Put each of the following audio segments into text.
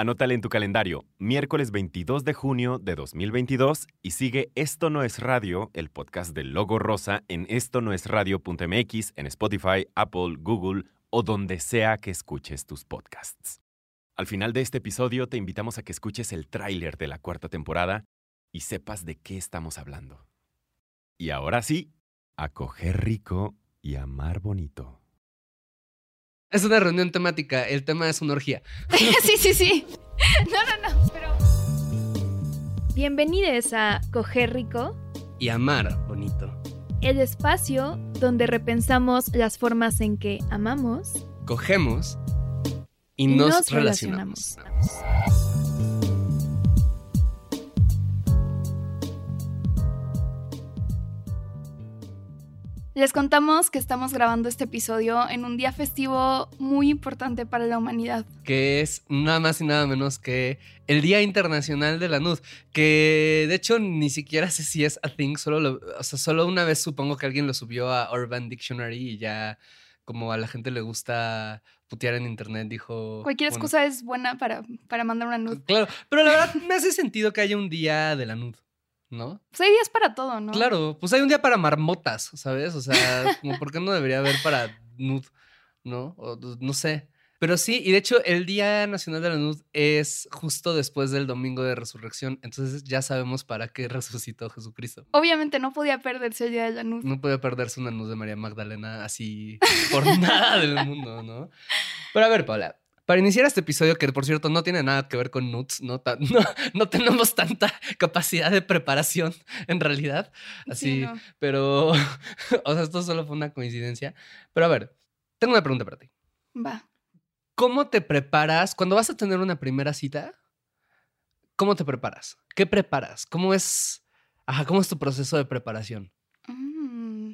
Anótale en tu calendario, miércoles 22 de junio de 2022 y sigue Esto no es radio, el podcast del Logo Rosa en esto no es radio.mx, en Spotify, Apple, Google o donde sea que escuches tus podcasts. Al final de este episodio te invitamos a que escuches el tráiler de la cuarta temporada y sepas de qué estamos hablando. Y ahora sí, a coger rico y amar bonito. Es una reunión temática, el tema es una orgía. sí, sí, sí. No, no, no, pero... Bienvenidos a Coger Rico. Y amar bonito. El espacio donde repensamos las formas en que amamos. Cogemos y, nos, relacionamos. Les contamos que estamos grabando este episodio en un día festivo muy importante para la humanidad. Que es nada más y nada menos que el Día Internacional de la Nud. Que de hecho ni siquiera sé si es a thing, solo, o sea, solo una vez supongo que alguien lo subió a Urban Dictionary y ya como a la gente le gusta putear en internet, dijo... Cualquier excusa es buena para, para mandar una nud. Claro, pero la verdad me hace sentido que haya un día de la nud. ¿No? Pues hay días para todo, ¿no? Claro, pues hay un día para marmotas, ¿sabes? O sea, como por qué no debería haber para nud, ¿no? O, no sé. Pero sí, y de hecho el Día Nacional de la Nud es justo después del Domingo de Resurrección, entonces ya sabemos para qué resucitó Jesucristo. Obviamente no podía perderse el Día de la Nud. No podía perderse una nud de María Magdalena así por nada del mundo, ¿no? Pero a ver, Paula, para iniciar este episodio, que por cierto no tiene nada que ver con nuts, no, no, tenemos tanta capacidad de preparación en realidad. Así, pero, o sea, esto solo fue una coincidencia. Pero a ver, tengo una pregunta para ti. Va. ¿Cómo te preparas cuando vas a tener una primera cita? ¿Cómo te preparas? ¿Qué preparas? ¿Cómo es, ajá, cómo es tu proceso de preparación? Mm.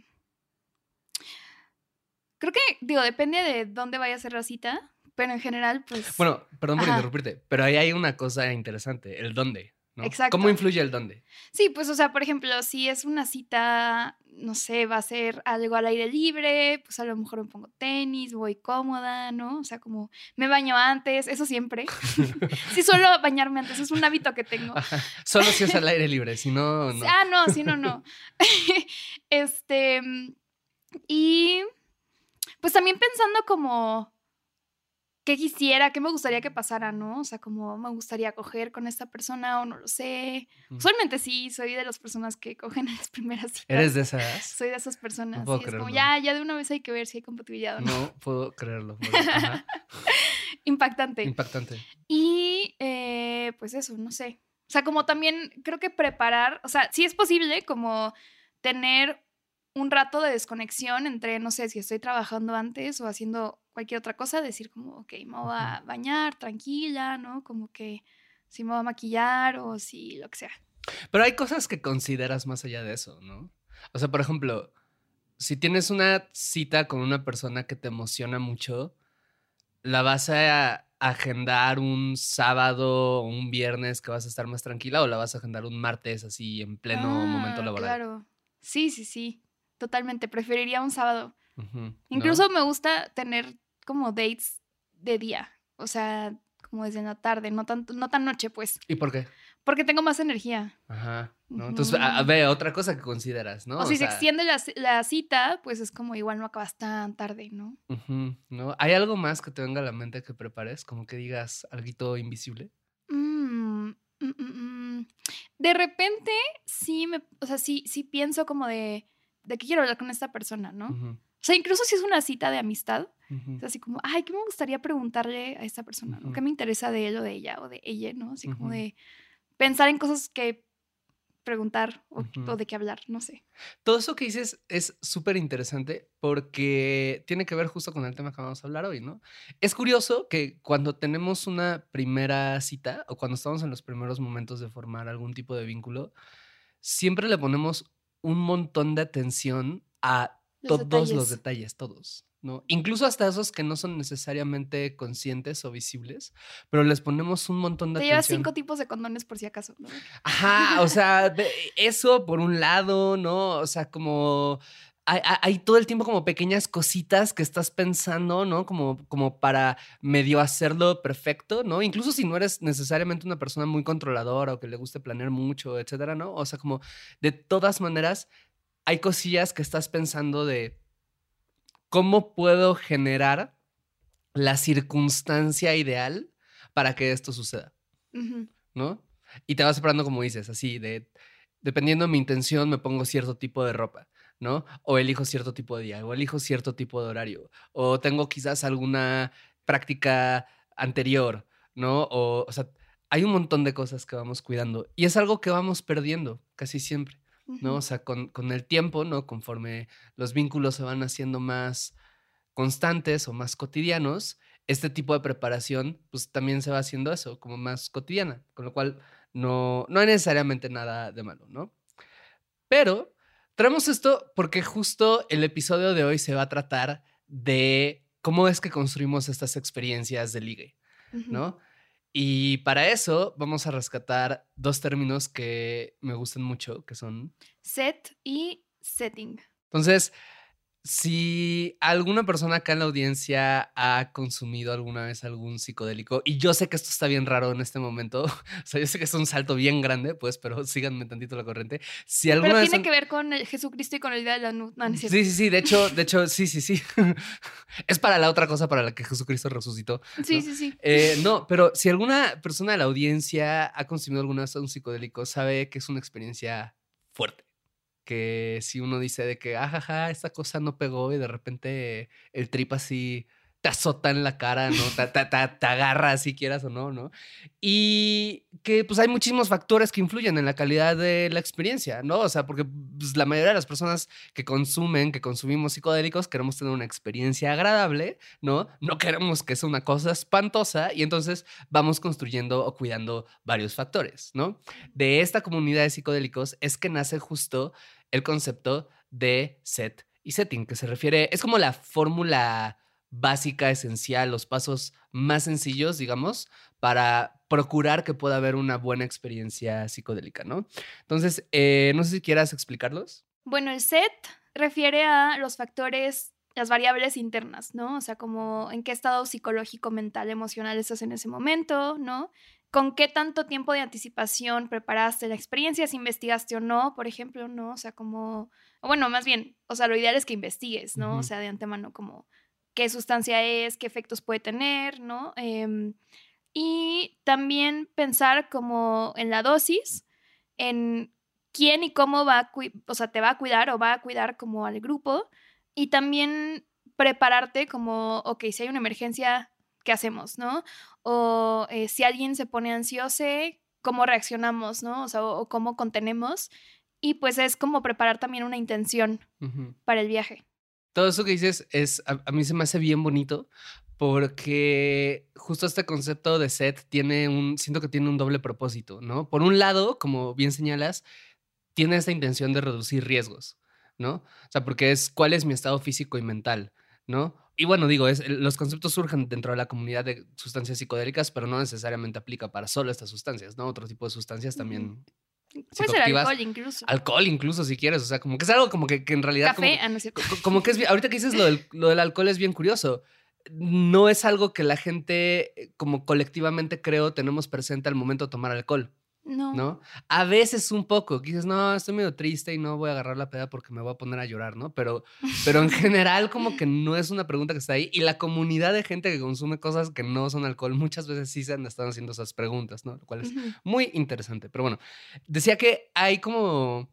Creo que, digo, depende de dónde vaya a ser la cita. Pero en general, pues. Bueno, perdón por interrumpirte, pero ahí hay una cosa interesante, el dónde. ¿no? Exacto. ¿Cómo influye el dónde? Sí, pues, o sea, por ejemplo, si es una cita, no sé, va a ser algo al aire libre, pues a lo mejor me pongo tenis, voy cómoda, ¿no? O sea, como me baño antes, eso siempre. sí, solo bañarme antes, es un hábito que tengo. Solo si es al aire libre, si no, no. Ah, no, si no, no. este. Y. Pues también pensando como qué quisiera, qué me gustaría que pasara, ¿no? O sea, como me gustaría coger con esta persona o no lo sé. Usualmente sí, soy de las personas que cogen en las primeras citas. ¿Eres de esas? Soy de esas personas. No puedo es como ya, ya de una vez hay que ver si hay compatibilidad o no. No puedo creerlo. Impactante. Impactante. Y eh, pues eso, no sé. O sea, como también creo que preparar, o sea, sí es posible como tener un rato de desconexión entre, no sé, si estoy trabajando antes o haciendo cualquier otra cosa, decir como, ok, me voy a bañar tranquila, ¿no? Como que si me voy a maquillar o si lo que sea. Pero hay cosas que consideras más allá de eso, ¿no? O sea, por ejemplo, si tienes una cita con una persona que te emociona mucho, la vas a agendar un sábado o un viernes que vas a estar más tranquila o la vas a agendar un martes así en pleno momento ah, laboral. Claro. Sí, sí, sí. Totalmente. Preferiría un sábado. Incluso me gusta tener como dates de día. O sea, como desde la tarde, no, tanto, no tan noche, pues. ¿Y por qué? Porque tengo más energía. Ajá. ¿no? Entonces, a, a Ujú. ver, otra cosa que consideras, ¿no? o si se extiende la, la cita, pues es como igual no acabas tan tarde, ¿no? ujú, ¿no? ¿Hay algo más que te venga a la mente que prepares? Como que digas algo invisible. Mm, mm, mm, mm. De repente, sí me, o sea, sí, sí pienso como de, de qué quiero hablar con esta persona, ¿no? O sea, incluso si es una cita de amistad, es así como, ay, ¿qué me gustaría preguntarle a esta persona? ¿no? ¿Qué me interesa de él o de ella o de ella, ¿no? Así como de pensar en cosas que preguntar o, o de qué hablar, no sé. Todo eso que dices es súper interesante porque tiene que ver justo con el tema que vamos a hablar hoy, ¿no? Es curioso que cuando tenemos una primera cita o cuando estamos en los primeros momentos de formar algún tipo de vínculo, siempre le ponemos un montón de atención a Los todos los detalles, todos, ¿no? Incluso hasta esos que no son necesariamente conscientes o visibles, pero les ponemos un montón de Te llevas cinco tipos de condones por si acaso, ¿no? Ajá, o sea, de- eso por un lado, ¿no? O sea, como hay, hay- hay todo el tiempo como pequeñas cositas que estás pensando, ¿no? Como, como para medio hacerlo perfecto, ¿no? Incluso si no eres necesariamente una persona muy controladora o que le guste planear mucho, etcétera, ¿no? O sea, como de todas maneras, hay cosillas que estás pensando de cómo puedo generar la circunstancia ideal para que esto suceda. ¿no? Y te vas separando como dices, así de, dependiendo de mi intención, me pongo cierto tipo de ropa, ¿no? O elijo cierto tipo de día, o elijo cierto tipo de horario, o tengo quizás alguna práctica anterior, ¿no? O, o sea, hay un montón de cosas que vamos cuidando y es algo que vamos perdiendo casi siempre. ¿No? O sea, con, con el tiempo, ¿no? Conforme los vínculos se van haciendo más constantes o más cotidianos, este tipo de preparación, pues también se va haciendo eso, como más cotidiana, con lo cual no, no hay necesariamente nada de malo, ¿no? Pero traemos esto porque justo el episodio de hoy se va a tratar de cómo es que construimos estas experiencias de ligue. ¿no? Y para eso vamos a rescatar dos términos que me gustan mucho, que son... Set y setting. Entonces, si alguna persona acá en la audiencia ha consumido alguna vez algún psicodélico, y yo sé que esto está bien raro en este momento, o sea, yo sé que es un salto bien grande, pues, pero síganme tantito la corriente. Si alguna Pero vez tiene han- que ver con el Jesucristo y con el día de la no. Sí, sí, sí, de hecho, de hecho, sí, sí, sí. es para la otra cosa para la que Jesucristo resucitó. sí, ¿no? sí, sí. Eh, no, pero si alguna persona de la audiencia ha consumido alguna vez un psicodélico, sabe que es una experiencia fuerte. Que si uno dice de que, ajaja, esta cosa no pegó y de repente el trip así te azota en la cara, ¿no? Te, te- te- te agarra si quieras o no, ¿no? Y que pues hay muchísimos factores que influyen en la calidad de la experiencia, ¿no? O sea, porque pues, la mayoría de las personas que consumen, que consumimos psicodélicos, queremos tener una experiencia agradable, ¿no? No queremos que sea una cosa espantosa y entonces vamos construyendo o cuidando varios factores, ¿no? De esta comunidad de psicodélicos es que nace justo el concepto de set y setting, que se refiere, es como la fórmula básica, esencial, los pasos más sencillos, digamos, para procurar que pueda haber una buena experiencia psicodélica, ¿no? Entonces, eh, no sé si quieras explicarlos. Bueno, el set refiere a los factores, las variables internas, ¿no? O sea, como en qué estado psicológico, mental, emocional estás en ese momento, ¿no? Con qué tanto tiempo de anticipación preparaste la experiencia, si investigaste o no, por ejemplo, ¿no? O sea, como, o bueno, más bien, o sea, lo ideal es que investigues, ¿no? O sea, de antemano, como qué sustancia es, qué efectos puede tener, ¿no? Em, y también pensar como en la dosis, en quién y cómo va a, o sea, te va a cuidar o va a cuidar como al grupo y también prepararte como, ok, si hay una emergencia, ¿qué hacemos, no? O eh, si alguien se pone ansioso, ¿cómo reaccionamos, no? O sea, o, o cómo contenemos. Y pues es como preparar también una intención para el viaje. Todo eso que dices es, a, a mí se me hace bien bonito porque justo este concepto de set tiene un, siento que tiene un doble propósito, ¿no? Por un lado, como bien señalas, tiene esta intención de reducir riesgos, ¿no? O sea, porque es cuál es mi estado físico y mental, ¿no? Y bueno, digo, es, los conceptos surgen dentro de la comunidad de sustancias psicodélicas, pero no necesariamente aplica para solo estas sustancias, ¿no? Otro tipo de sustancias también. Puede ser alcohol incluso. Alcohol incluso, si quieres. O sea, como que es algo como que, que en realidad... como- Café, ah, no Como que es bien- ahorita que dices lo del, lo del alcohol es bien curioso. No es algo que la gente, eh, como colectivamente creo, tenemos presente al momento de tomar alcohol, No. ¿no? A veces un poco, dices, no, estoy medio triste y no voy a agarrar la peda porque me voy a poner a llorar, ¿no? Pero, pero en general como que no es una pregunta que está ahí. Y la comunidad de gente que consume cosas que no son alcohol, muchas veces sí se han estado haciendo esas preguntas, ¿no? Lo cual es muy interesante. Pero bueno, decía que hay como,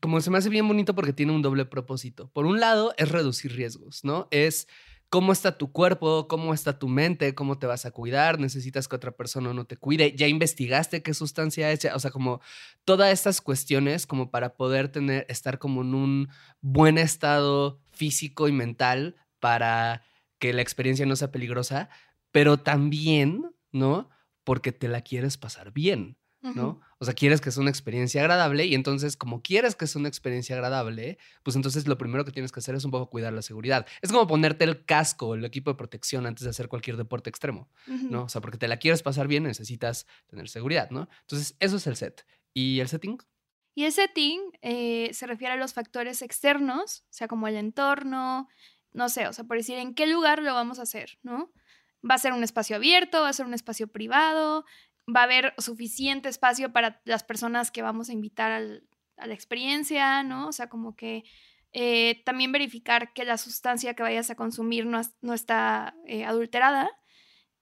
como se me hace bien bonito porque tiene un doble propósito. Por un lado, es reducir riesgos, ¿no? Es cómo está tu cuerpo, cómo está tu mente, cómo te vas a cuidar, necesitas que otra persona no te cuide, ya investigaste qué sustancia es, o sea, como todas estas cuestiones como para poder tener, estar como en un buen estado físico y mental para que la experiencia no sea peligrosa, pero también, ¿no? Porque te la quieres pasar bien. ¿No? O sea, quieres que sea una experiencia agradable y entonces como quieres que sea una experiencia agradable, pues entonces lo primero que tienes que hacer es un poco cuidar la seguridad. Es como ponerte el casco o el equipo de protección antes de hacer cualquier deporte extremo. ¿no? O sea, porque te la quieres pasar bien, necesitas tener seguridad, ¿no? Entonces, eso es el set. ¿Y el setting? Y el setting eh, se refiere a los factores externos, o sea, como el entorno, no sé, o sea, por decir en qué lugar lo vamos a hacer, ¿no? Va a ser un espacio abierto, va a ser un espacio privado, va a haber suficiente espacio para las personas que vamos a invitar a la experiencia, ¿no? O sea, como que eh, también verificar que la sustancia que vayas a consumir no, no está eh, adulterada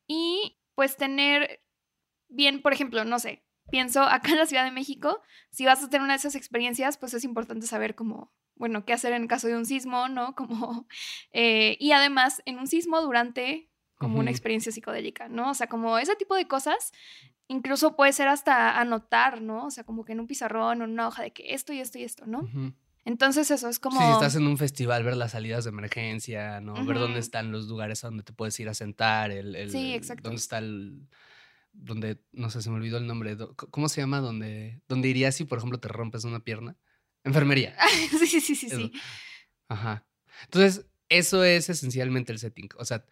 y pues tener bien, por ejemplo, no sé, pienso acá en la Ciudad de México, si vas a tener una de esas experiencias, pues es importante saber cómo, bueno, qué hacer en caso de un sismo, ¿no? Como, eh, y además, en un sismo durante como una experiencia psicodélica, ¿no? O sea, como ese tipo de cosas, incluso puede ser hasta anotar, ¿no? O sea, como que en un pizarrón o en una hoja de que esto y esto y esto, ¿no? Entonces eso es como... Sí, si estás en un festival, ver las salidas de emergencia, ¿no? Ver dónde están los lugares a donde te puedes ir a sentar, el, el- Sí, exacto. dónde está el, donde, no sé, se me olvidó el nombre, ¿cómo se llama? Donde, donde irías si, por ejemplo, te rompes una pierna. Enfermería. sí, sí, sí, sí, Eso. sí. Ajá. Entonces, eso es esencialmente el setting. O sea,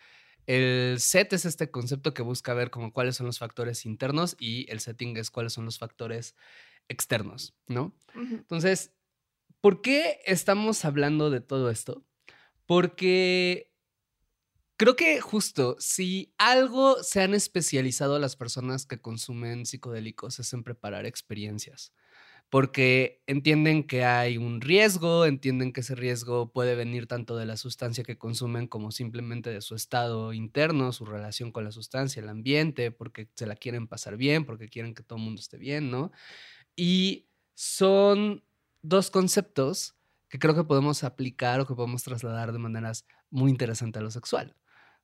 el set es este concepto que busca ver como cuáles son los factores internos y el setting es cuáles son los factores externos, ¿no? Entonces, ¿por qué estamos hablando de todo esto? Porque creo que justo si algo se han especializado las personas que consumen psicodélicos es en preparar experiencias. Porque entienden que hay un riesgo, entienden que ese riesgo puede venir tanto de la sustancia que consumen como simplemente de su estado interno, su relación con la sustancia, el ambiente, porque se la quieren pasar bien, porque quieren que todo el mundo esté bien, ¿no? Y son dos conceptos que creo que podemos aplicar o que podemos trasladar de maneras muy interesantes a lo sexual,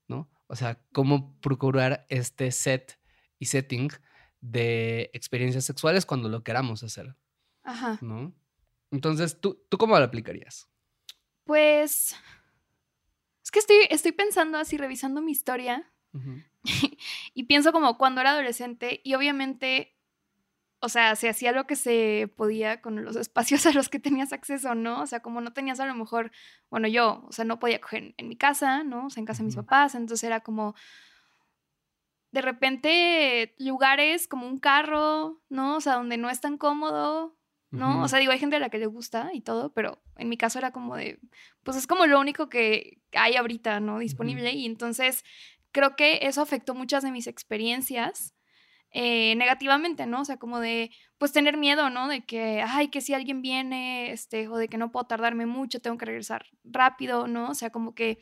¿no? O sea, cómo procurar este set y setting de experiencias sexuales cuando lo queramos hacer, Ajá. ¿no? Entonces, ¿tú, ¿tú cómo lo aplicarías? Pues... Es que estoy, estoy pensando así, revisando mi historia y pienso como cuando era adolescente y obviamente, o sea, se hacía lo que se podía con los espacios a los que tenías acceso, ¿no? O sea, como no tenías a lo mejor, bueno, yo, o sea, no podía coger en, en mi casa, ¿no? O sea, en casa de mis papás, entonces era como, de repente, lugares como un carro, ¿no? O sea, donde no es tan cómodo, ¿no? O sea, digo, hay gente a la que le gusta y todo, pero en mi caso era como de, pues es como lo único que hay ahorita, ¿no? Disponible. Y entonces creo que eso afectó muchas de mis experiencias eh, negativamente, ¿no? O sea, como de, pues tener miedo, ¿no? De que, ay, que si alguien viene, este, o de que no puedo tardarme mucho, tengo que regresar rápido, ¿no? O sea, como que,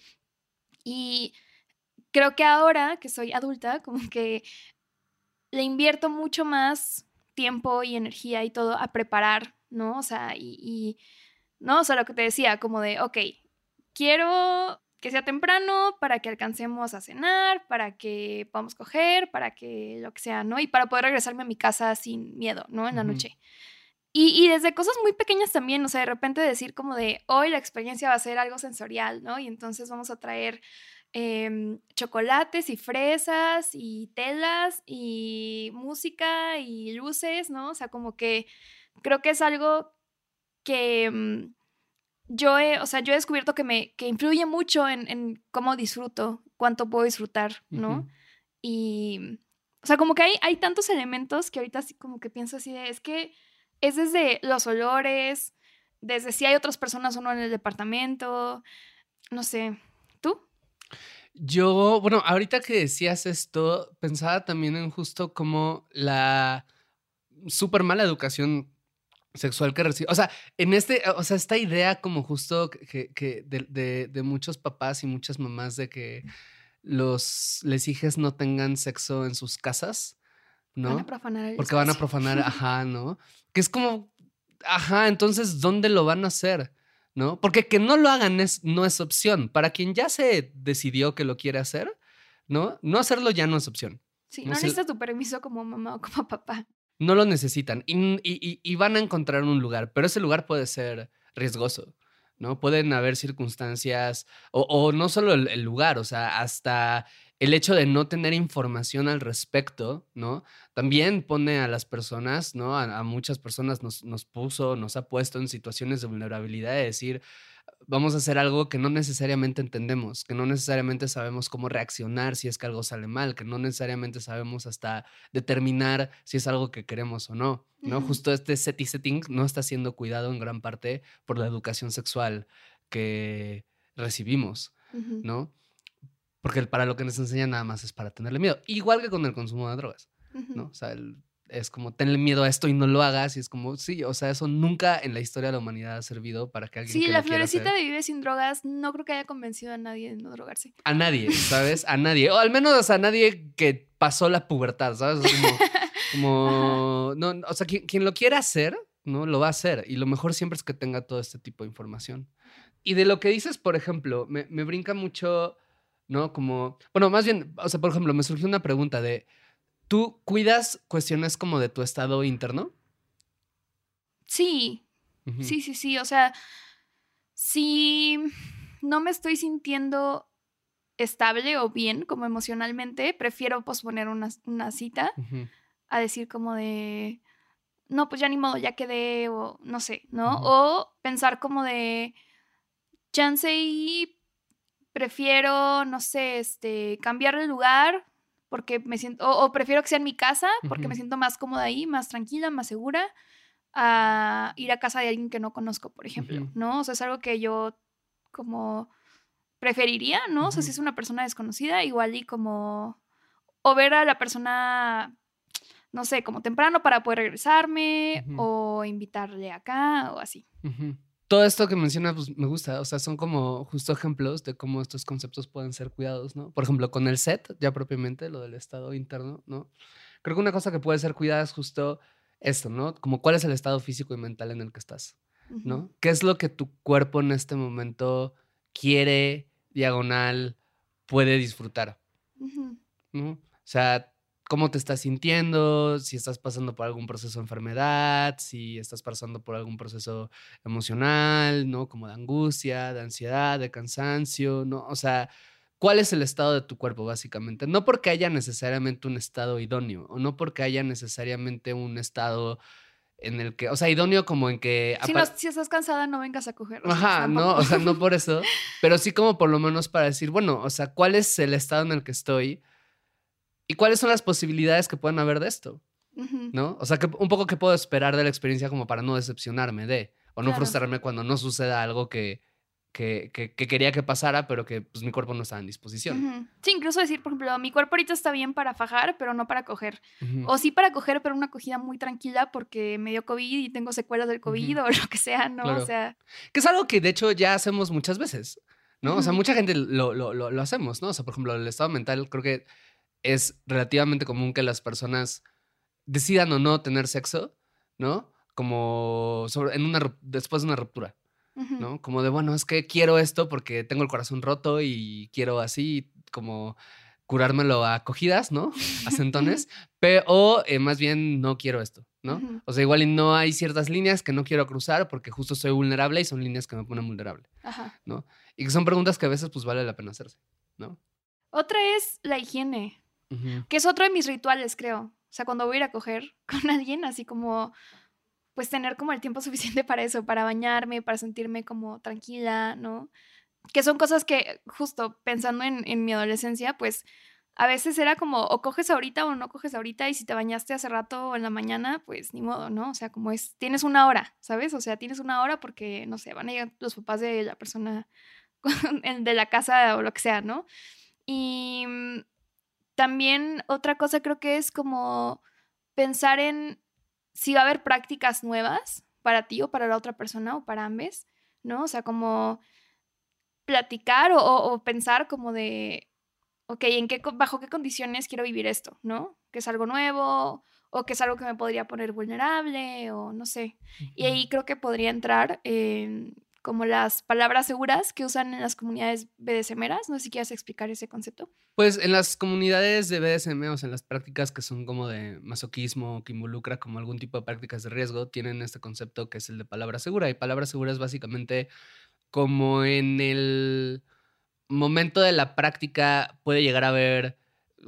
y creo que ahora que soy adulta, como que le invierto mucho más tiempo y energía y todo a preparar, ¿no? O sea, y, y, ¿no? O sea, lo que te decía, como de, ok, quiero que sea temprano para que alcancemos a cenar, para que podamos coger, para que lo que sea, ¿no? Y para poder regresarme a mi casa sin miedo, ¿no? En la Ujú. noche. Y, y desde cosas muy pequeñas también, o sea, de repente decir como de, hoy la experiencia va a ser algo sensorial, ¿no? Y entonces vamos a traer em, chocolates y fresas y telas y música y luces, ¿no? O sea, como que creo que es algo que mm, yo he, o sea, yo he descubierto que me que influye mucho en, en cómo disfruto, cuánto puedo disfrutar, ¿no? Y, o sea, como que hay, hay tantos elementos que ahorita así como que pienso así de, es que es desde los olores, desde si hay otras personas o no en el departamento, no sé. Yo, bueno, ahorita que decías esto, pensaba también en justo como la súper mala educación sexual que recibe. O sea, en este, o sea, esta idea como justo que, que de, de, de, muchos papás y muchas mamás de que los les hijas no tengan sexo en sus casas, ¿no? Van a profanar el Porque van a profanar, ajá, ¿no? Que es como, ajá, entonces, ¿dónde lo van a hacer? ¿No? Porque que no lo hagan es, no es opción. Para quien ya se decidió que lo quiere hacer, ¿no? No hacerlo ya no es opción. Sí, no no necesitas tu permiso como mamá o como papá. No lo necesitan y, y- y- y van a encontrar un lugar, pero ese lugar puede ser riesgoso, ¿no? Pueden haber circunstancias, o, o no solo el, el lugar, o sea, hasta el hecho de no tener información al respecto, ¿no? También pone a las personas, ¿no? A, a muchas personas nos, nos puso, nos ha puesto en situaciones de vulnerabilidad de decir, vamos a hacer algo que no necesariamente entendemos, que no necesariamente sabemos cómo reaccionar si es que algo sale mal, que no necesariamente sabemos hasta determinar si es algo que queremos o no, ¿no? Justo este setting no está siendo cuidado en gran parte por la educación sexual que recibimos. ¿no? Porque el- para lo que nos enseñan nada más es para tenerle miedo, igual que con el consumo de drogas. ¿no? O sea, el- es como tenle miedo a esto y no lo hagas y es como, sí, o sea, eso nunca en la historia de la humanidad ha servido para que alguien Sí, que la florecita hacer- de Vive sin drogas no creo que haya convencido a nadie de no drogarse. A nadie, ¿sabes? A nadie. O al menos a nadie que pasó la pubertad, ¿sabes? Como, como- no, o sea, quien, quien lo quiera hacer, ¿no? Lo va a hacer. Y lo mejor siempre es que tenga todo este tipo de información. Y de lo que dices, por ejemplo, me, me brinca mucho, ¿no? Como, bueno, más bien, o sea, por ejemplo, me surgió una pregunta de, ¿tú cuidas cuestiones como de tu estado interno? Sí, sí, sí, sí. O sea, si no me estoy sintiendo estable o bien como emocionalmente, prefiero posponer una, una cita a decir como de, no, pues ya ni modo, ya quedé, o no sé, ¿no? O pensar como de, chance y prefiero, no sé, este, cambiar de lugar porque me siento, o, o prefiero que sea en mi casa porque me siento más cómoda ahí, más tranquila, más segura, a ir a casa de alguien que no conozco, por ejemplo. ¿no? O sea, es algo que yo como preferiría, ¿no? O sea, si es una persona desconocida, igual y como, o ver a la persona, no sé, como temprano para poder regresarme, o invitarle acá, o así. Ujú. Todo esto que mencionas pues, me gusta, o sea, son como justo ejemplos de cómo estos conceptos pueden ser cuidados, ¿no? Por ejemplo, con el set, ya propiamente, lo del estado interno, ¿no? Creo que una cosa que puede ser cuidada es justo esto, ¿no? Como cuál es el estado físico y mental en el que estás. ¿no? ¿Qué es lo que tu cuerpo en este momento quiere, diagonal, puede disfrutar? ¿no? O sea, cómo te estás sintiendo, si estás pasando por algún proceso de enfermedad, si estás pasando por algún proceso emocional, ¿no? Como de angustia, de ansiedad, de cansancio, ¿no? O sea, ¿cuál es el estado de tu cuerpo, básicamente? No porque haya necesariamente un estado idóneo, o no porque haya necesariamente un estado en el que, o sea, idóneo como en que... Si, no, si estás cansada, no vengas a coger. Ajá, no, o sea, no por eso, pero sí como por lo menos para decir, bueno, o sea, ¿cuál es el estado en el que estoy? ¿Y cuáles son las posibilidades que pueden haber de esto? ¿No? O sea, que un poco que puedo esperar de la experiencia como para no decepcionarme de, o no Claro. frustrarme cuando no suceda algo que, que, que- que quería que pasara, pero que pues mi cuerpo no estaba en disposición. Sí, incluso decir, por ejemplo, mi cuerpo ahorita está bien para fajar, pero no para coger. O sí para coger, pero una acogida muy tranquila porque me dio COVID y tengo secuelas del COVID o lo que sea, ¿no? Claro. O sea, Que es algo que de hecho ya hacemos muchas veces, ¿no? O sea, mucha gente lo, lo, lo, lo hacemos, ¿no? O sea, por ejemplo, el estado mental creo que es relativamente común que las personas decidan o no tener sexo, ¿no? Como sobre- en una, después de una ruptura. ¿no? Como de, bueno, es que quiero esto porque tengo el corazón roto y quiero así como curármelo a cogidas, ¿no? A sentones, pe- o eh, más bien no quiero esto, ¿no? O sea, igual y no hay ciertas líneas que no quiero cruzar porque justo soy vulnerable y son líneas que me ponen vulnerable. Ajá. Y que son preguntas que a veces pues vale la pena hacerse, ¿no? Otra es la higiene, Que es otro de mis rituales, creo. O sea, cuando voy a ir a coger con alguien, así como, pues tener como el tiempo suficiente para eso, para bañarme, para sentirme como tranquila, ¿no? Que son cosas que, justo pensando en, mi adolescencia, pues a veces era como, o coges ahorita o no coges ahorita, y si te bañaste hace rato o en la mañana, pues ni modo, ¿no? O sea, como es, tienes una hora, ¿sabes? O sea, tienes una hora porque, no sé, van a llegar los papás de la persona de la casa o lo que sea, ¿no? Y mm, también otra cosa creo que es como pensar en si va a haber prácticas nuevas para ti o para la otra persona o para ambos, ¿no? O sea, como platicar o, pensar como de, ok, ¿en qué, ¿bajo qué condiciones quiero vivir esto, ¿no? Que es algo nuevo o que es algo que me podría poner vulnerable o no sé. Y ahí creo que podría entrar como las palabras seguras que usan en las comunidades BDSMeras. No sé si quieres explicar ese concepto. Pues en las comunidades de BDSM, o sea, en las prácticas que son como de masoquismo, que involucra como algún tipo de prácticas de riesgo, tienen este concepto que es el de palabra segura. Y palabra segura es básicamente como en el momento de la práctica puede llegar a haber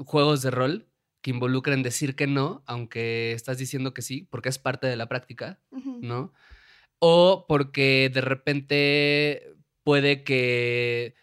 juegos de rol que involucren decir que no, aunque estás diciendo que sí, porque es parte de la práctica, ¿no? O porque de repente puede que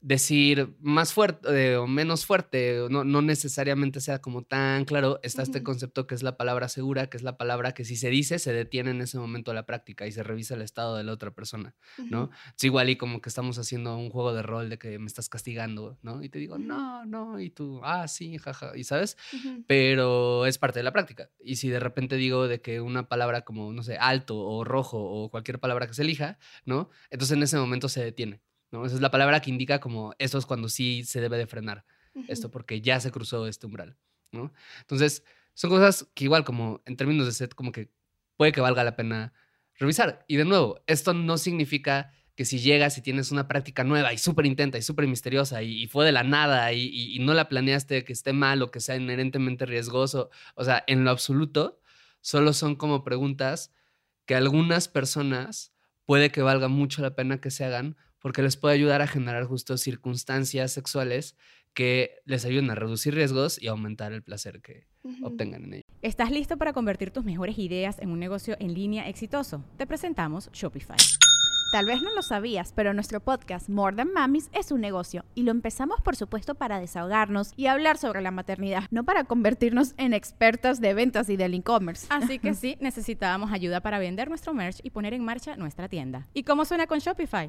decir más fuerte o menos fuerte, no, no necesariamente sea como tan claro, está este concepto que es la palabra segura, que es la palabra que si se dice, se detiene en ese momento la práctica y se revisa el estado de la otra persona, ¿no? Es igual y como que estamos haciendo un juego de rol de que me estás castigando, ¿no? Y te digo, no, no, y tú, ah, sí, jaja, y sabes, pero es parte de la práctica. Y si de repente digo de que una palabra como, no sé, alto o rojo o cualquier palabra que se elija, ¿no? Entonces en ese momento se detiene. ¿No? Esa es la palabra que indica como esto es cuando sí se debe de frenar esto porque ya se cruzó este umbral, ¿no? Entonces, son cosas que igual como en términos de set como que puede que valga la pena revisar. Y de nuevo, esto no significa que si llegas y tienes una práctica nueva y súper intenta y súper misteriosa y, fue de la nada y, y, no la planeaste, que esté mal o que sea inherentemente riesgoso, o sea, en lo absoluto, solo son como preguntas que algunas personas puede que valga mucho la pena que se hagan porque les puede ayudar a generar justo circunstancias sexuales que les ayuden a reducir riesgos y aumentar el placer que obtengan en ello. ¿Estás listo para convertir tus mejores ideas en un negocio en línea exitoso? Te presentamos Shopify. Tal vez no lo sabías, pero nuestro podcast More Than Mamis es un negocio y lo empezamos por supuesto para desahogarnos y hablar sobre la maternidad, no para convertirnos en expertas de ventas y del e-commerce. Así que sí, necesitábamos ayuda para vender nuestro merch y poner en marcha nuestra tienda. ¿Y cómo suena con Shopify?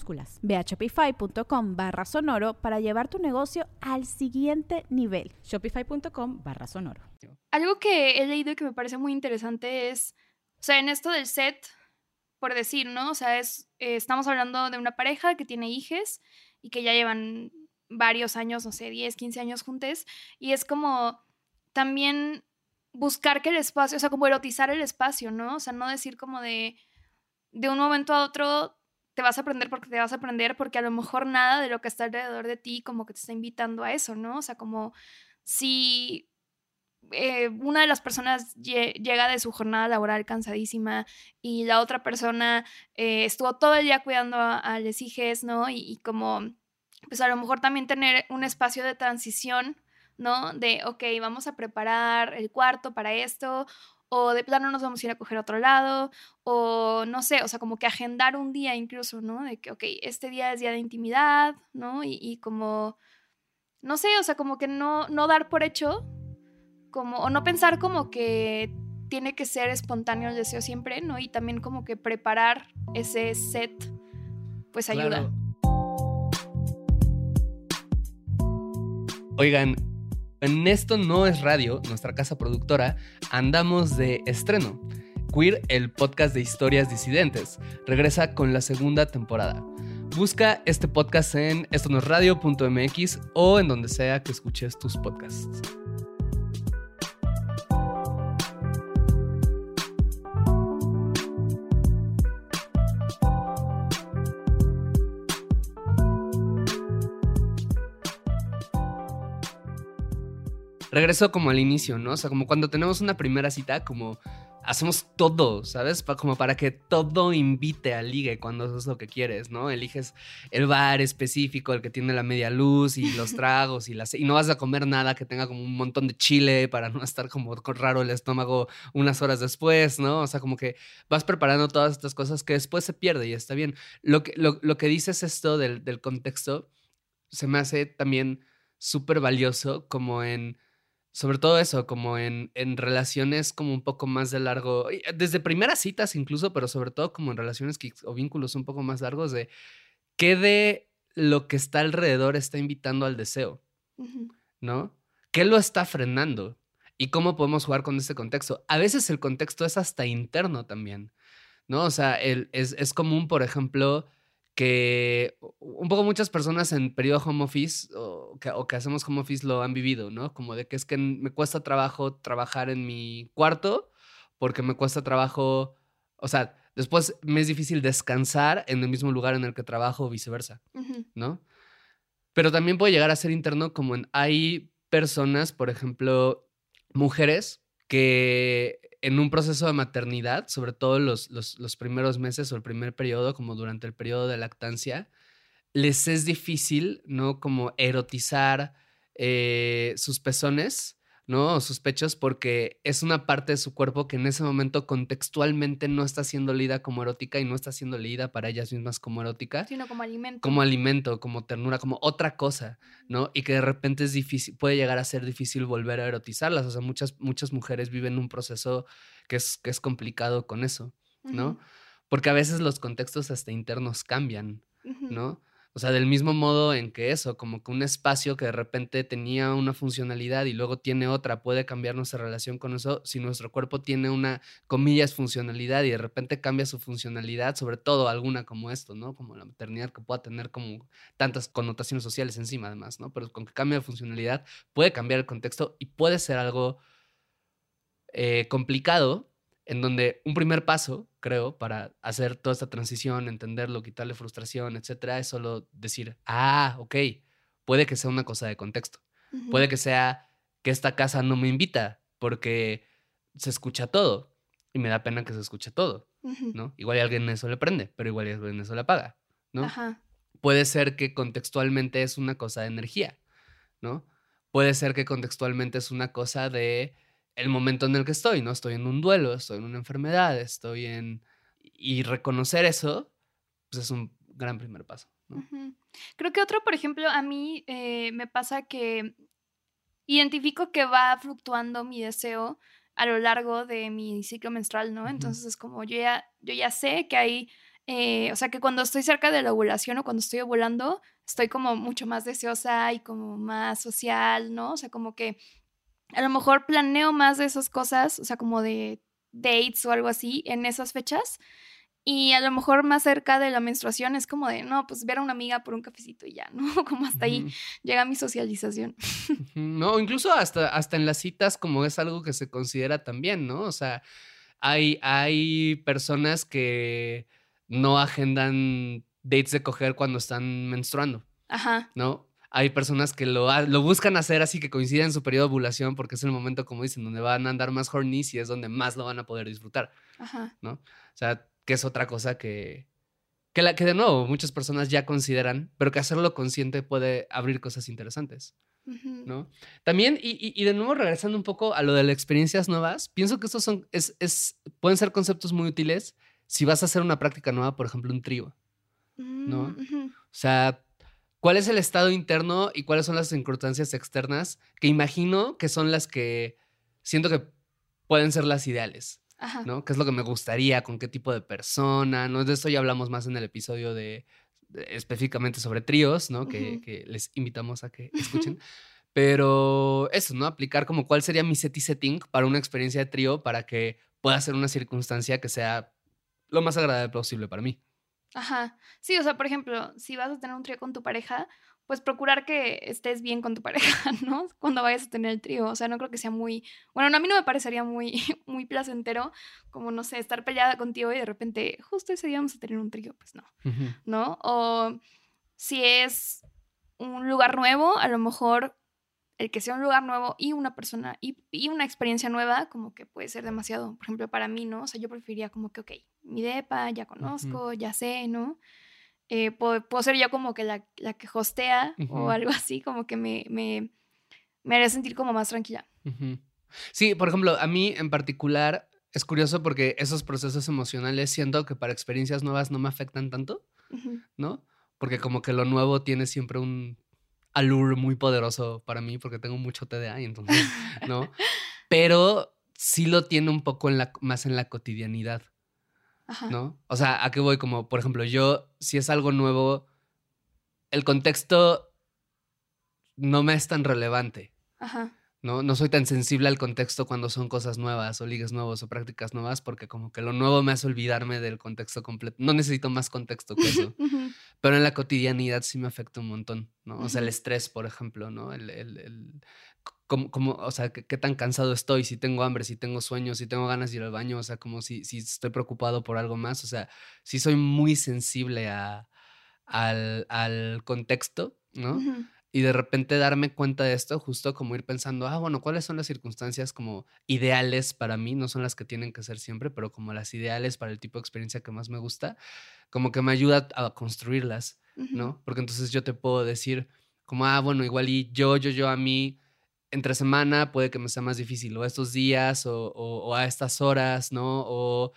Ve a shopify.com barra sonoro para llevar tu negocio al siguiente nivel. Shopify.com barra sonoro. Algo que he leído y que me parece muy interesante es, o sea, en esto del set, por decir, ¿no? O sea, es, eh, estamos hablando de una pareja que tiene hijos y que ya llevan varios años, no sé, 10, 15 años juntos, y es como también buscar que el espacio, o sea, como erotizar el espacio, ¿no? O sea, no decir como de, de un momento a otro te vas a aprender porque te vas a aprender, porque a lo mejor nada de lo que está alrededor de ti como que te está invitando a eso, ¿no? O sea, como si eh, una de las personas llega de su jornada laboral cansadísima y la otra persona eh, estuvo todo el día cuidando a, a ¿no? Y, y, como, pues a lo mejor también tener un espacio de transición, ¿no? De, ok, vamos a preparar el cuarto para esto, o de plano nos vamos a ir a coger a otro lado, o no sé, o sea, como que agendar un día incluso, ¿no? De que, ok, este día es día de intimidad, ¿no? Y, como, no sé, o sea, como que no, no dar por hecho, como, o no pensar como que tiene que ser espontáneo el deseo siempre, ¿no? Y también como que preparar ese set, pues ayuda. Oigan, en Esto No es Radio, nuestra casa productora, andamos de estreno. Queer, el podcast de historias disidentes, regresa con la segunda temporada. Busca este podcast en estonosradio.mx o en donde sea que escuches tus podcasts. Regreso como al inicio, ¿no? O sea, como cuando tenemos una primera cita, como hacemos todo, ¿sabes? como para que todo invite al ligue cuando es lo que quieres, ¿no? Eliges el bar específico, el que tiene la media luz y los tragos y las... Y no vas a comer nada que tenga como un montón de chile para no estar como raro el estómago unas horas después, ¿no? O sea, como que vas preparando todas estas cosas que después se pierde y está bien. Lo que, lo, que dices esto del, del contexto se me hace también súper valioso como en sobre todo eso, como en, en, relaciones como un poco más de largo, eh, desde primeras citas incluso, pero sobre todo como en relaciones o vínculos un poco más largos de qué de lo que está alrededor está invitando al deseo, ¿no? ¿Qué lo está frenando? ¿Y cómo podemos jugar con ese contexto? A veces el contexto es hasta interno también, ¿no? O sea, el, es, es común, por ejemplo, que un poco muchas personas en periodo home office o que, hacemos home office lo han vivido, ¿no? Como de que es que me cuesta trabajo trabajar en mi cuarto porque me cuesta trabajo, o sea, después me es difícil descansar en el mismo lugar en el que trabajo o viceversa, ¿no? Pero también puede llegar a ser interno como en, hay personas, por ejemplo, mujeres que en un proceso de maternidad, sobre todo los, los, primeros meses o el primer periodo, como durante el periodo de lactancia, les es difícil, ¿no? Como erotizar eh, sus pezones ¿no? O sus pechos porque es una parte de su cuerpo que en ese momento contextualmente no está siendo leída como erótica y no está siendo leída para ellas mismas como erótica. Sino como alimento. Como alimento, como ternura, como otra cosa, ¿no? Y que de repente es difícil, puede llegar a ser difícil volver a erotizarlas. O sea, muchas, muchas mujeres viven un proceso que es, que es complicado con eso, ¿no? Porque a veces los contextos hasta internos cambian, ¿no? O sea, del mismo modo en que eso, como que un espacio que de repente tenía una funcionalidad y luego tiene otra, puede cambiar nuestra relación con eso. Si nuestro cuerpo tiene una, comillas, funcionalidad y de repente cambia su funcionalidad, sobre todo alguna como esto, ¿no? Como la maternidad que pueda tener como tantas connotaciones sociales encima además, ¿no? Pero con que cambie de funcionalidad puede cambiar el contexto y puede ser algo eh, complicado en donde un primer paso, creo, para hacer toda esta transición, entenderlo, quitarle frustración, etcétera, es solo decir, ah, ok, puede que sea una cosa de contexto. Puede que sea que esta casa no me invita porque se escucha todo y me da pena que se escuche todo, ¿no? Igual alguien eso le prende, pero igual alguien eso le apaga, ¿no? Puede ser que contextualmente es una cosa de energía, ¿no? Puede ser que contextualmente es una cosa de el momento en el que estoy, ¿no? Estoy en un duelo, estoy en una enfermedad, estoy en... Y reconocer eso, pues es un gran primer paso. Creo que otro, por ejemplo, a mí eh, me pasa que identifico que va fluctuando mi deseo a lo largo de mi ciclo menstrual, ¿no? Entonces es como yo ya, yo ya sé que hay, eh, o sea, que cuando estoy cerca de la ovulación o cuando estoy ovulando, estoy como mucho más deseosa y como más social, ¿no? O sea, como que a lo mejor planeo más de esas cosas, o sea, como de dates o algo así en esas fechas. Y a lo mejor más cerca de la menstruación es como de, no, pues ver a una amiga por un cafecito y ya, ¿no? Como hasta ahí llega mi socialización. No, incluso hasta, hasta en las citas como es algo que se considera también, ¿no? O sea, hay, hay personas que no agendan dates de coger cuando están menstruando. Ajá. ¿No? Hay personas que lo, lo buscan hacer así que coinciden en su periodo de ovulación porque es el momento, como dicen, donde van a andar más horny y es donde más lo van a poder disfrutar. Ajá. ¿No? O sea, que es otra cosa que, que, la, que de nuevo muchas personas ya consideran, pero que hacerlo consciente puede abrir cosas interesantes. ¿no? También, y, y, de nuevo regresando un poco a lo de las experiencias nuevas, pienso que estos son, es, es, pueden ser conceptos muy útiles si vas a hacer una práctica nueva, por ejemplo, un trío, ¿no? Mm, o sea, cuál es el estado interno y cuáles son las circunstancias externas que imagino que son las que siento que pueden ser las ideales. ¿No? ¿Qué es lo que me gustaría? ¿Con qué tipo de persona? ¿No? De eso ya hablamos más en el episodio de, específicamente sobre tríos, ¿no? que, les invitamos a que escuchen. Pero eso, ¿no? Aplicar como cuál sería mi set y setting para una experiencia de trío para que pueda ser una circunstancia que sea lo más agradable posible para mí. Ajá. Sí, o sea, por ejemplo, si vas a tener un trío con tu pareja, pues procurar que estés bien con tu pareja, ¿no? Cuando vayas a tener el trío. O sea, no creo que sea muy. Bueno, a mí no me parecería muy, muy placentero, como, no sé, estar peleada contigo y de repente, justo ese día vamos a tener un trío, pues no. ¿No? O si es un lugar nuevo, a lo mejor el que sea un lugar nuevo y una persona y, y una experiencia nueva, como que puede ser demasiado. Por ejemplo, para mí, ¿no? O sea, yo preferiría como que, ok, mi depa, ya conozco, ya sé, ¿no? Eh, puedo, puedo ser yo como que la, la que hostea o algo así, como que me, me, me haría sentir como más tranquila. Sí, por ejemplo, a mí en particular es curioso porque esos procesos emocionales siento que para experiencias nuevas no me afectan tanto. ¿no? Porque como que lo nuevo tiene siempre un allure muy poderoso para mí porque tengo mucho TDA y entonces, ¿no? Pero sí lo tiene un poco en la, más en la cotidianidad, Ajá. ¿no? O sea, ¿a qué voy? Como, por ejemplo, yo, si es algo nuevo, el contexto no me es tan relevante. Ajá. ¿no? No soy tan sensible al contexto cuando son cosas nuevas o ligues nuevos o prácticas nuevas porque como que lo nuevo me hace olvidarme del contexto completo. No necesito más contexto que eso. Pero en la cotidianidad sí me afecta un montón, ¿no? O sea, el estrés, por ejemplo, ¿no? El, el, el- cómo- cómo- o sea, qué, tan cansado estoy, si tengo hambre, si tengo sueño, si tengo ganas de ir al baño, o sea, como si, si estoy preocupado por algo más, o sea, sí soy muy sensible a, al, al contexto, ¿no? Y de repente darme cuenta de esto, justo como ir pensando, ah, bueno, ¿cuáles son las circunstancias como ideales para mí? No son las que tienen que ser siempre, pero como las ideales para el tipo de experiencia que más me gusta, como que me ayuda a construirlas. ¿no? Porque entonces yo te puedo decir, como, ah, bueno, igual y yo, yo, yo a mí, entre semana puede que me sea más difícil, o estos días, o, o- o a estas horas, ¿no? O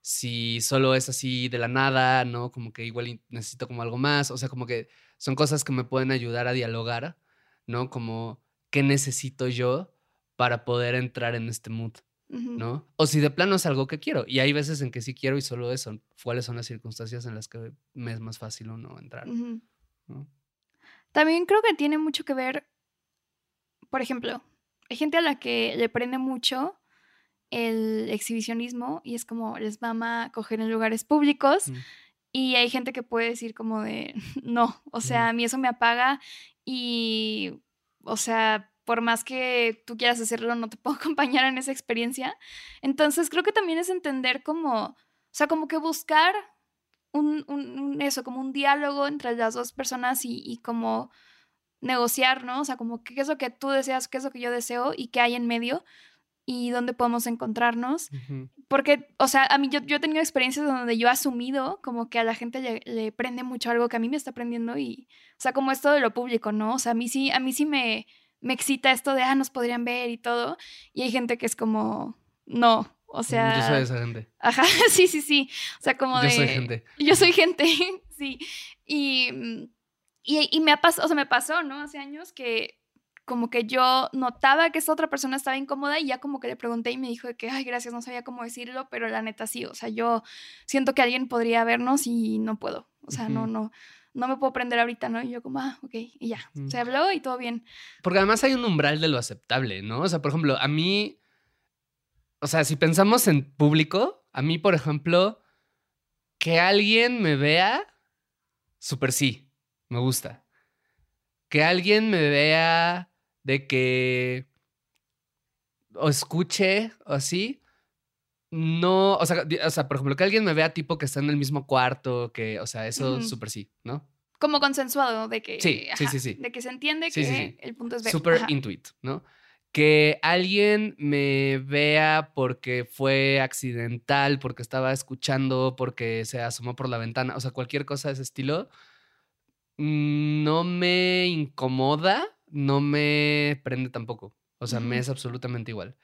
si solo es así de la nada, ¿no? Como que igual necesito como algo más, o sea, como que son cosas que me pueden ayudar a dialogar, ¿no? Como, ¿qué necesito yo para poder entrar en este mood. ¿no? O si de plano es algo que quiero, y hay veces en que sí quiero y solo eso, cuáles son las circunstancias en las que me es más fácil o no entrar. También creo que tiene mucho que ver, por ejemplo, hay gente a la que le prende mucho el exhibicionismo y es como les mama coger en lugares públicos Mm. Y hay gente que puede decir como de no, o sea, a mí eso me apaga y, o sea, por más que tú quieras hacerlo, no te puedo acompañar en esa experiencia. Entonces creo que también es entender como, o sea, como que buscar un, un- un- eso, como un diálogo entre las dos personas y, y como negociar, ¿no? O sea, como qué es lo que tú deseas, qué es lo que yo deseo y qué hay en medio y dónde podemos encontrarnos. Ujú. Porque, o sea, a mí yo, yo he tenido experiencias donde yo he asumido como que a la gente le, le prende mucho algo que a mí me está prendiendo y, o sea, como esto de lo público, ¿no? O sea, a mí sí, a mí sí me, me excita esto de, ah, nos podrían ver y todo. Y hay gente que es como, no, o sea... Yo soy esa gente. Ajá, sí, sí, sí. O sea, como Yo de... soy gente. Yo soy gente, sí. Y, y, y me ha pasado, o sea, me pasó, ¿no? Hace años que como que yo notaba que esta otra persona estaba incómoda y ya como que le pregunté y me dijo de que, ay, gracias, no sabía cómo decirlo, pero la neta sí, o sea, yo siento que alguien podría vernos y no puedo, o sea, no, no, no me puedo prender ahorita, ¿no? Y yo como, ah, ok, y ya, se habló y todo bien. Porque además hay un umbral de lo aceptable, ¿no? O sea, por ejemplo, a mí, o sea, si pensamos en público, a mí, por ejemplo, que alguien me vea, súper sí, me gusta. Que alguien me vea de que o escuche o así, no, o sea, o sea, por ejemplo, que alguien me vea tipo que está en el mismo cuarto, que, o sea, eso Ujú. súper sí, ¿no? Como consensuado de que, Sí, sí, ajá, sí, sí. de que se entiende Sí, que sí, sí. el punto es ver. Super ajá. intuit, ¿no? Que alguien me vea porque fue accidental, porque estaba escuchando, porque se asomó por la ventana, o sea, cualquier cosa de ese estilo, no me incomoda, no me prende tampoco. O sea, me es absolutamente igual.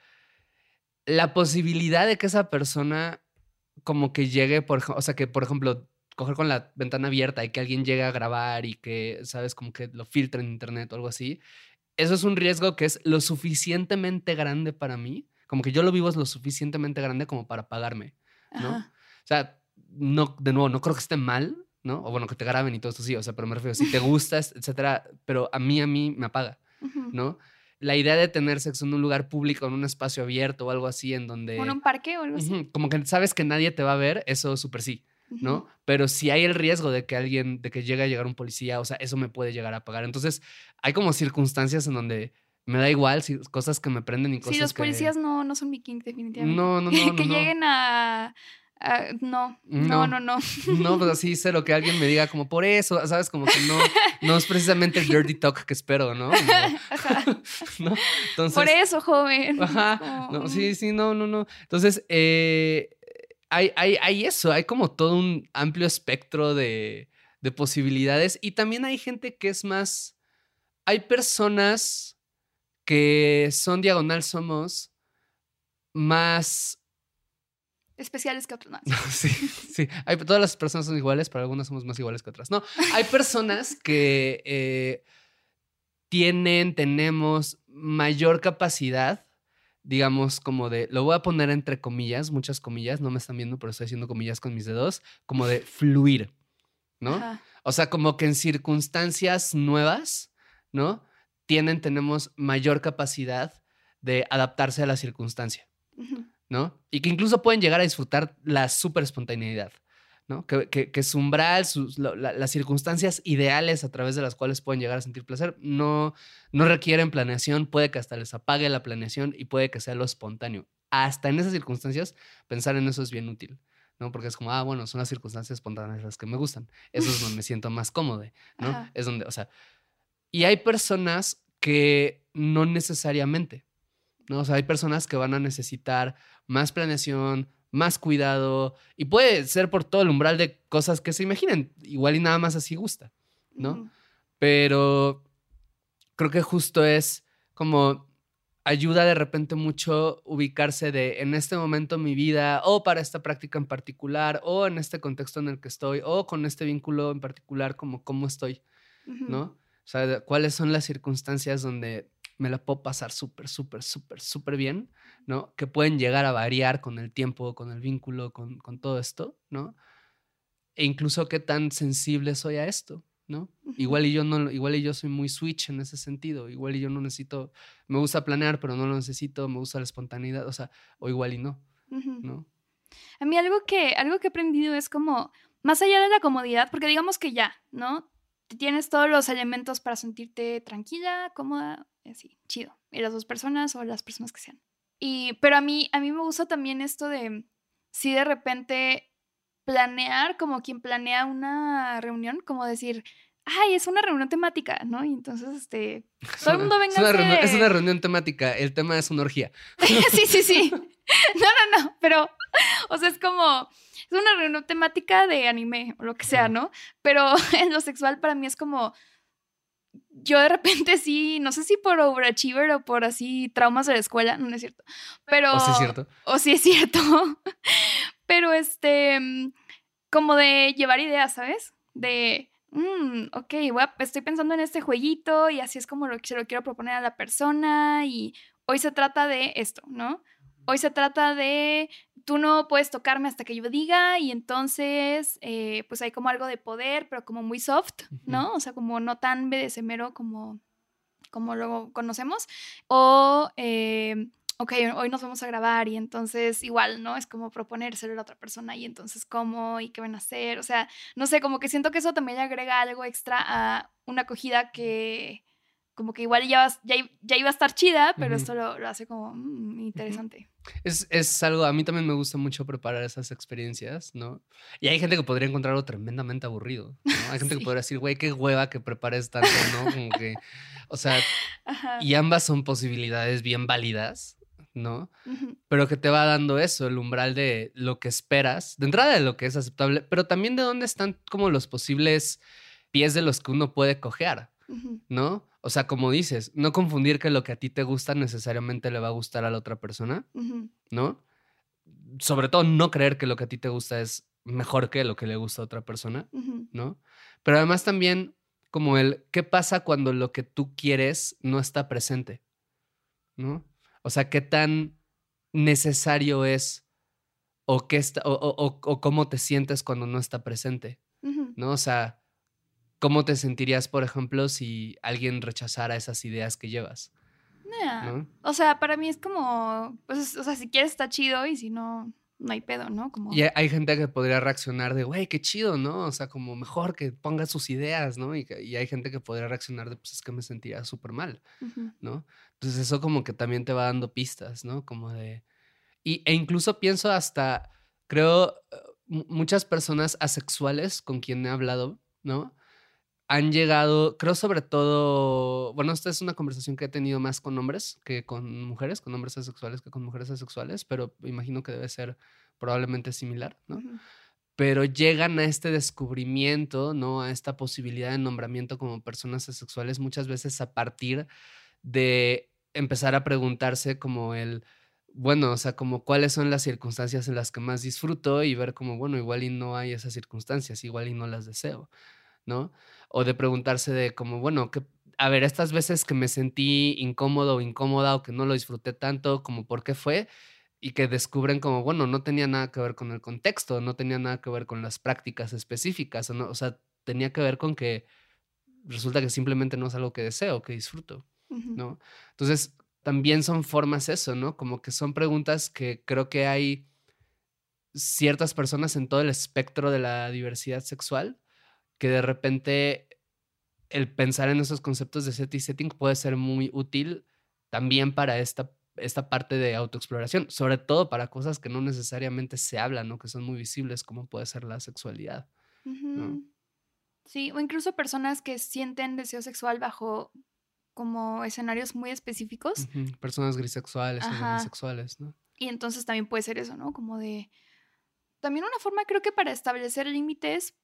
La posibilidad de que esa persona como que llegue, por, o sea, que por ejemplo, coger con la ventana abierta y que alguien llegue a grabar y que, sabes, como que lo filtre en internet o algo así, eso es un riesgo que es lo suficientemente grande para mí, como que yo lo vivo es lo suficientemente grande como para pagarme, ¿no? Ajá. O sea, no, de nuevo, no creo que esté mal, ¿no? O bueno, que te graben y todo esto sí, o sea, pero me refiero, si te gusta, es- etcétera, pero a mí, a mí me apaga. ¿no? La idea de tener sexo en un lugar público, en un espacio abierto o algo así, en donde... En un parque o algo así. Como que sabes que nadie te va a ver, eso súper sí, ¿no? Pero si hay el riesgo de que alguien, de que llegue a llegar un policía, o sea, eso me puede llegar a pagar. Entonces, hay como circunstancias en donde me da igual, si, cosas que me prenden y cosas Sí, los que- policías no, no son mi king, definitivamente. No, no, no, no, que no. lleguen a, Ah, no, no, no, no. No, pues así sé lo que alguien me diga como por eso, ¿sabes? Como que no, no es precisamente el dirty talk que espero, ¿no? ¿no? Entonces, por eso, joven. Ajá. No, sí, sí, no, no, no. Entonces, eh, hay, hay, hay, eso, hay como todo un amplio espectro de, de posibilidades y también hay gente que es más, hay personas que son diagonal somos más especiales que otros. No. sí, sí. Hay, todas las personas son iguales, pero algunas somos más iguales que otras. No, hay personas que eh, tienen, tenemos mayor capacidad, digamos, como de, lo voy a poner entre comillas, muchas comillas, no me están viendo, pero estoy haciendo comillas con mis dedos, como de fluir, ¿no? O sea, como que en circunstancias nuevas, ¿no? Tienen, tenemos mayor capacidad de adaptarse a la circunstancia. ¿No? Y que incluso pueden llegar a disfrutar la súper espontaneidad, ¿no? Que, que, su umbral, sus, las circunstancias ideales a través de las cuales pueden llegar a sentir placer, no, no requieren planeación, puede que hasta les apague la planeación y puede que sea lo espontáneo. Hasta en esas circunstancias, pensar en eso es bien útil. ¿no? Porque es como, ah, bueno, son las circunstancias espontáneas las que me gustan. Eso es donde me siento más cómodo, ¿no? Es donde, o sea, y hay personas que no necesariamente, ¿no? O sea, hay personas que van a necesitar más planeación, más cuidado, y puede ser por todo el umbral de cosas que se imaginen, igual y nada más así gusta, ¿no? Pero creo que justo es como ayuda de repente mucho ubicarse de en este momento mi vida o para esta práctica en particular o en este contexto en el que estoy o con este vínculo en particular como cómo estoy, ¿no? O sea, cuáles son las circunstancias donde me la puedo pasar súper, súper, súper, súper bien, ¿no? Que pueden llegar a variar con el tiempo, con el vínculo, con, con todo esto, ¿no? E incluso qué tan sensible soy a esto, ¿no? Igual y yo no, igual y yo soy muy switch en ese sentido, igual y yo no necesito, me gusta planear, pero no lo necesito, me gusta la espontaneidad, o sea, o igual y no, ¿no? A mí algo que, algo que he aprendido es como, más allá de la comodidad, porque digamos que ya, ¿no? Tienes todos los elementos para sentirte tranquila, cómoda, así, chido. Y las dos personas o las personas que sean. Y, pero a mí, a mí me gusta también esto de, si de repente planear como quien planea una reunión, como decir, ay, es una reunión temática, ¿no? Y entonces, este, todo el mundo venga es una, reunión, es una reunión temática, el tema es una orgía. sí, sí, sí. No, no, no, pero, o sea, es como, es una reunión temática de anime o lo que sea, ¿no? Pero en lo sexual para mí es como, yo de repente sí, no sé si por overachiever o por así traumas de la escuela, no es cierto. Pero. O sí es cierto. O sí es cierto. Pero este. Como de llevar ideas, ¿sabes? De. Mm, ok, estoy pensando en este jueguito y así es como lo, se lo quiero proponer a la persona y hoy se trata de esto, ¿no? Hoy se trata de tú no puedes tocarme hasta que yo diga y entonces eh, pues hay como algo de poder, pero como muy soft, ¿no? O sea, como no tan BDSMero como, como lo conocemos. O, eh, ok, hoy nos vamos a grabar y entonces igual, ¿no? Es como proponérselo a la otra persona y entonces cómo y qué van a hacer. O sea, no sé, como que siento que eso también le agrega algo extra a una acogida que como que igual ya, ya, ya iba a estar chida, pero esto lo, lo, hace como mm, interesante. Es, es, algo, a mí también me gusta mucho preparar esas experiencias, ¿no? Y hay gente que podría encontrarlo tremendamente aburrido, ¿no? Hay gente que podría decir, güey, qué hueva que prepares tanto, ¿no? Como que, o sea, y ambas son posibilidades bien válidas, ¿no? Pero que te va dando eso, el umbral de lo que esperas, de entrada de lo que es aceptable, pero también de dónde están como los posibles pies de los que uno puede cojear, ¿no? O sea, como dices, no confundir que lo que a ti te gusta necesariamente le va a gustar a la otra persona, ¿no? Sobre todo no creer que lo que a ti te gusta es mejor que lo que le gusta a otra persona, ¿no? Pero además también como el, ¿qué pasa cuando lo que tú quieres no está presente? ¿No? O sea, ¿qué tan necesario es o, qué está, o, cómo te sientes cuando no está presente? ¿No? O sea, ¿Cómo te sentirías, por ejemplo, si alguien rechazara esas ideas que llevas? O sea, para mí es como, pues, o sea, si quieres está chido y si no, no hay pedo, ¿no? Como... Y hay gente que podría reaccionar de, güey, qué chido, ¿no? O sea, como mejor que ponga sus ideas, ¿no? Y, hay gente que podría reaccionar de, pues es que me sentiría súper mal, ¿no? Entonces eso como que también te va dando pistas, ¿no? Como de... Y, e incluso pienso hasta creo, eh, mu- muchas personas asexuales con quien he hablado, ¿no? Han llegado, creo sobre todo, bueno, esta es una conversación que he tenido más con hombres que con mujeres, con hombres asexuales que con mujeres asexuales, pero imagino que debe ser probablemente similar, ¿no? Pero llegan a este descubrimiento, ¿no? A esta posibilidad de nombramiento como personas asexuales muchas veces a partir de empezar a preguntarse como el, bueno, o sea, como cuáles son las circunstancias en las que más disfruto y ver como, bueno, igual y no hay esas circunstancias, igual y no las deseo, ¿no? O de preguntarse de como, bueno, que, a ver, estas veces que me sentí incómodo o incómoda o que no lo disfruté tanto, como por qué fue, y que descubren como, bueno, no tenía nada que ver con el contexto, no tenía nada que ver con las prácticas específicas, no, o sea, tenía que ver con que resulta que simplemente no es algo que deseo, que disfruto, ¿no? Entonces, también son formas eso, ¿no? Como que son preguntas que creo que hay ciertas personas en todo el espectro de la diversidad sexual que de repente el pensar en esos conceptos de set y setting puede ser muy útil también para esta, esta parte de autoexploración, sobre todo para cosas que no necesariamente se hablan o que son muy visibles, como puede ser la sexualidad. Sí, o incluso personas que sienten deseo sexual bajo como escenarios muy específicos. Personas grisexuales demisexuales, ¿no? Y entonces también puede ser eso, ¿no? Como de... También una forma creo que para establecer límites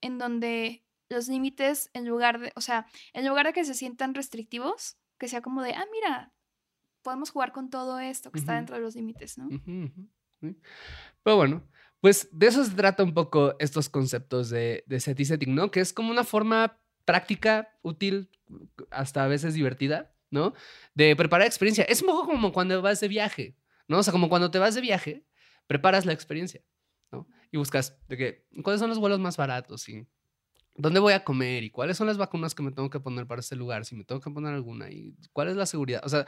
en donde los límites en lugar de, o sea, en lugar de que se sientan restrictivos, que sea como de, ah, mira, podemos jugar con todo esto que está dentro de los límites, ¿no? Pero bueno, pues de eso se trata un poco estos conceptos de, de set y setting, ¿no? Que es como una forma práctica, útil, hasta a veces divertida, ¿no? De preparar experiencia. Es un poco como cuando vas de viaje, ¿no? O sea, como cuando te vas de viaje, preparas la experiencia, ¿no? Y buscas de que, cuáles son los vuelos más baratos y dónde voy a comer y cuáles son las vacunas que me tengo que poner para este lugar, si me tengo que poner alguna y cuál es la seguridad. O sea,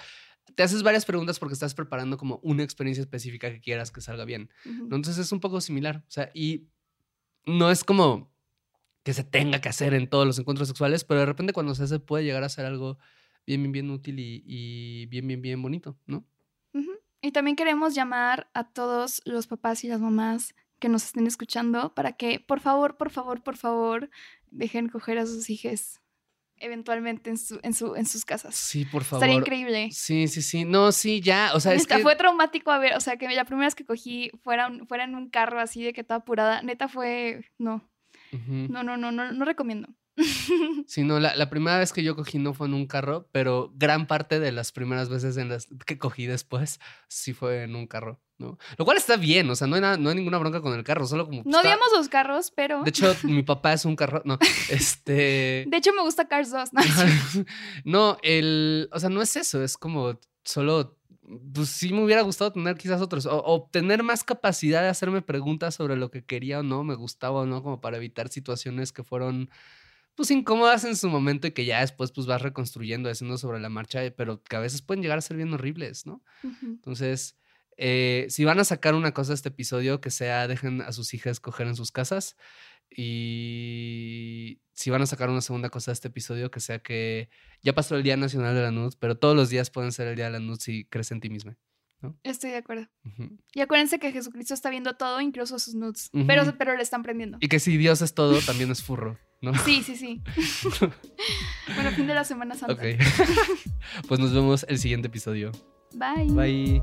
te haces varias preguntas porque estás preparando como una experiencia específica que quieras que salga bien. Entonces es un poco similar. O sea, y no es como que se tenga que hacer en todos los encuentros sexuales, pero de repente cuando se hace puede llegar a ser algo bien, bien, bien útil y, y bien, bien, bien bonito, ¿no? Y también queremos llamar a todos los papás y las mamás que nos estén escuchando para que, por favor, por favor, por favor, dejen coger a sus hijos eventualmente en, su, en, su, en sus casas. Sí, por favor. Estaría increíble. Sí, sí, sí. No, sí, ya. O sea, es neta, que... fue traumático a ver, o sea, que la primera vez que cogí fuera, un- fuera en un carro así de que toda apurada, neta fue, no, No, no, no, no, no recomiendo. Sí, no, la, la primera vez que yo cogí no fue en un carro, pero gran parte de las primeras veces en las que cogí después sí fue en un carro, ¿no? Lo cual está bien, o sea, no hay, nada- no hay ninguna bronca con el carro, solo como... No odiamos los carros, pero De hecho, mi papá es un carro, no, este... de hecho me gusta Cars 2, ¿no? no, el, o sea, no es eso, es como solo, pues sí me hubiera gustado tener quizás otros, o, o tener más capacidad de hacerme preguntas sobre lo que quería o no, me gustaba o no, como para evitar situaciones que fueron, pues incómodas en su momento y que ya después pues vas reconstruyendo, haciendo sobre la marcha, pero que a veces pueden llegar a ser bien horribles, ¿no? Entonces, eh, si van a sacar una cosa de este episodio, que sea dejen a sus hijas coger en sus casas. Y si van a sacar una segunda cosa de este episodio, que sea que ya pasó el Día Nacional de la Nud, pero todos los días pueden ser el Día de la Nud si crees en ti misma. Estoy de acuerdo. Y acuérdense que Jesucristo está viendo todo, incluso sus nudes, pero, pero le están prendiendo. Y que si Dios es todo, también es furro, ¿no? Sí, sí, sí. bueno, fin de la Semana Santa. Ok. pues nos vemos el siguiente episodio. Bye. Bye.